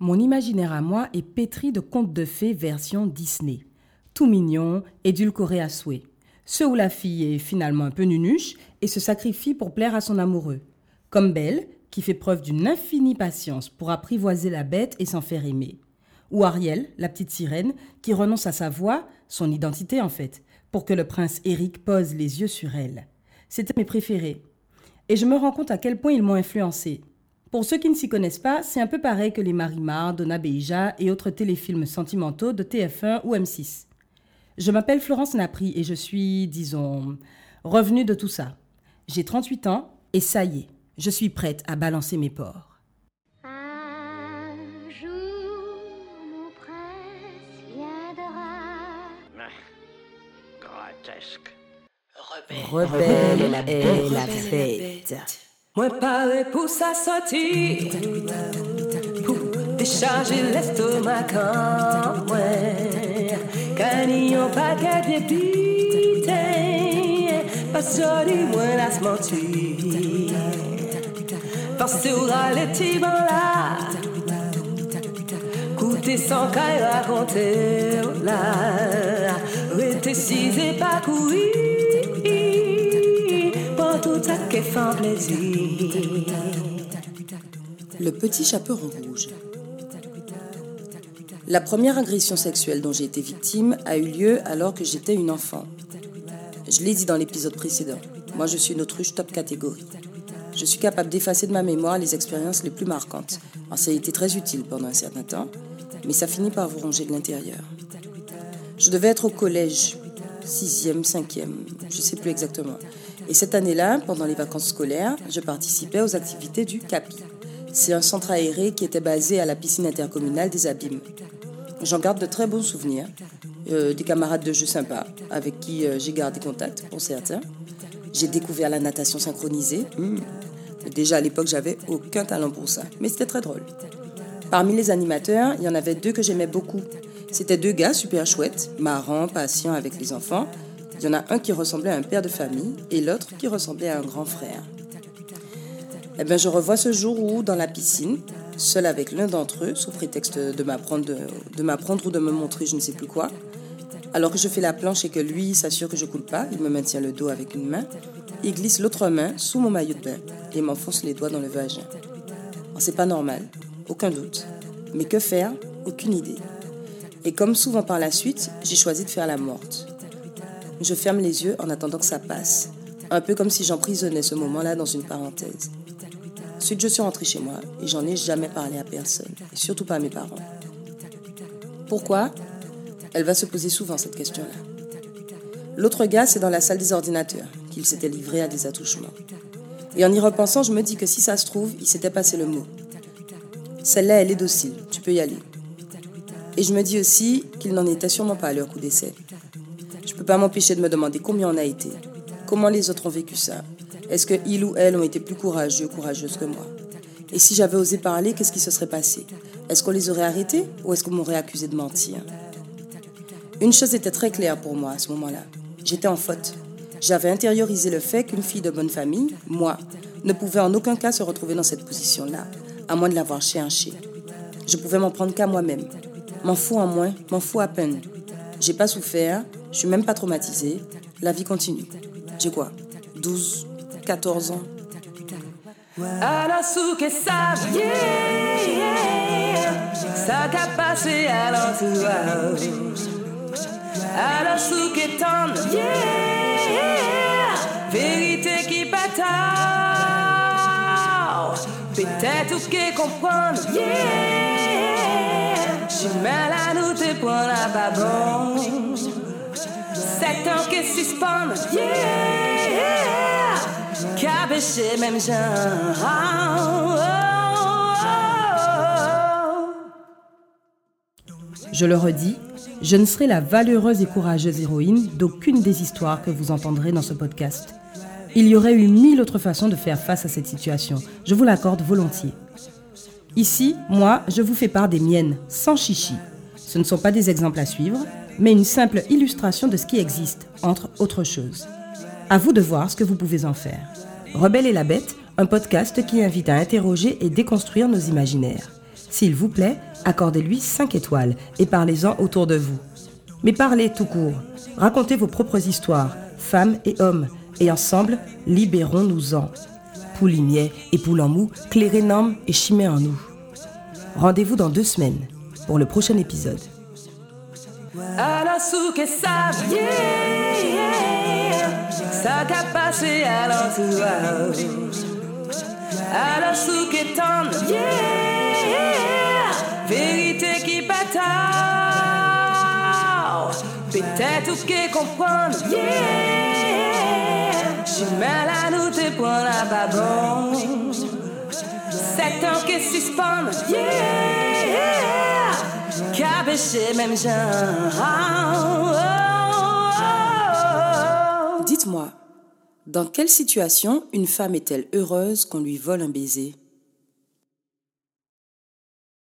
Mon imaginaire à moi est pétri de contes de fées version Disney. Tout mignon, édulcoré à souhait. Ceux où la fille est finalement un peu nunuche et se sacrifie pour plaire à son amoureux. Comme Belle, qui fait preuve d'une infinie patience pour apprivoiser la bête et s'en faire aimer. Ou Ariel, la petite sirène, qui renonce à sa voix, son identité en fait, pour que le prince Eric pose les yeux sur elle. C'était mes préférés. Et je me rends compte à quel point ils m'ont influencé. Pour ceux qui ne s'y connaissent pas, c'est un peu pareil que les Marimar, Donna Beija et autres téléfilms sentimentaux de TF1 ou M6. Je m'appelle Florence Napri et je suis, disons, revenue de tout ça. J'ai 38 ans et ça y est, je suis prête à balancer mes ports. Un jour, mon prince viendra. Grotesque. Rebelle est la fête. Moi paré pour sa sortie Pour décharger l'estomac quand moi Gagner un paquet de pité Pas joli moi la se mentir Parce que les petits là Coûter sans caille raconter là Rester si Pour tout Le petit chaperon rouge. La première agression sexuelle dont j'ai été victime a eu lieu alors que j'étais une enfant. Je l'ai dit dans l'épisode précédent. Moi, je suis une autruche top catégorie. Je suis capable d'effacer de ma mémoire les expériences les plus marquantes. Ça a été très utile pendant un certain temps, mais ça finit par vous ronger de l'intérieur. Je devais être au collège, sixième, cinquième, je ne sais plus exactement. Et cette année-là, pendant les vacances scolaires, je participais aux activités du CAPI. C'est un centre aéré qui était basé à la piscine intercommunale des Abîmes. J'en garde de très bons souvenirs, euh, des camarades de jeu sympas avec qui euh, j'ai gardé contact pour certains. J'ai découvert la natation synchronisée. Hmm. Déjà à l'époque, j'avais aucun talent pour ça, mais c'était très drôle. Parmi les animateurs, il y en avait deux que j'aimais beaucoup. C'était deux gars super chouettes, marrants, patients avec les enfants. Il y en a un qui ressemblait à un père de famille et l'autre qui ressemblait à un grand frère. Eh bien, je revois ce jour où, dans la piscine, seul avec l'un d'entre eux, sous prétexte de m'apprendre, ou de me montrer je ne sais plus quoi, alors que je fais la planche et que lui s'assure que je coule pas, il me maintient le dos avec une main, il glisse l'autre main sous mon maillot de bain et m'enfonce les doigts dans le vagin. C'est pas normal, aucun doute. Mais que faire? Aucune idée. Et comme souvent par la suite, j'ai choisi de faire la morte. Je ferme les yeux en attendant que ça passe, un peu comme si j'emprisonnais ce moment-là dans une parenthèse. Ensuite, je suis rentrée chez moi et j'en ai jamais parlé à personne, et surtout pas à mes parents. Pourquoi? Elle va se poser souvent cette question-là. L'autre gars, c'est dans la salle des ordinateurs qu'il s'était livré à des attouchements. Et en y repensant, je me dis que si ça se trouve, il s'était passé le mot. Celle-là, elle est docile, tu peux y aller. Et je me dis aussi qu'il n'en était sûrement pas à leur coup d'essai. Je peux pas m'empêcher de me demander combien on a été, comment les autres ont vécu ça. Est-ce que il ou elle ont été plus courageux, courageuses que moi? Et si j'avais osé parler, qu'est-ce qui se serait passé? Est-ce qu'on les aurait arrêtés ou est-ce qu'on m'aurait accusé de mentir? Une chose était très claire pour moi à ce moment-là. J'étais en faute. J'avais intériorisé le fait qu'une fille de bonne famille, moi, ne pouvait en aucun cas se retrouver dans cette position-là, à moins de l'avoir cherché. Je pouvais m'en prendre qu'à moi-même. M'en fous en moins, m'en fous à peine. J'ai pas souffert, je suis même pas traumatisée. La vie continue. J'ai quoi? 12, 14 ans Alors sous que yeah. Ça qu'a passé à l'entourage Alors sous que tendre. Vérité qui bataille Peut-être que comprendre, yeah Je le redis, je ne serai la valeureuse et courageuse héroïne d'aucune des histoires que vous entendrez dans ce podcast. Il y aurait eu mille autres façons de faire face à cette situation, je vous l'accorde volontiers. Ici, moi, je vous fais part des miennes, sans chichi. Ce ne sont pas des exemples à suivre, mais une simple illustration de ce qui existe, entre autres choses. À vous de voir ce que vous pouvez en faire. Rebelle et la bête, un podcast qui invite à interroger et déconstruire nos imaginaires. S'il vous plaît, accordez-lui 5 étoiles et parlez-en autour de vous. Mais parlez tout court. Racontez vos propres histoires, femmes et hommes, et ensemble, libérons-nous-en. Poulimier et Poulamou, Clérénam et Chimé en nous. Rendez-vous dans deux semaines pour le prochain épisode. Alors, sous que ça vient, ça qu'a passé à l'entourage. Alors, sous que t'en yeah, vérité qui bataille. Peut-être que comprendre, yeah, j'ai mal à nous te prendre à pas bon. C'est temps que suspendre, yeah, cabocher même genre. Dites-moi, dans quelle situation une femme est-elle heureuse qu'on lui vole un baiser?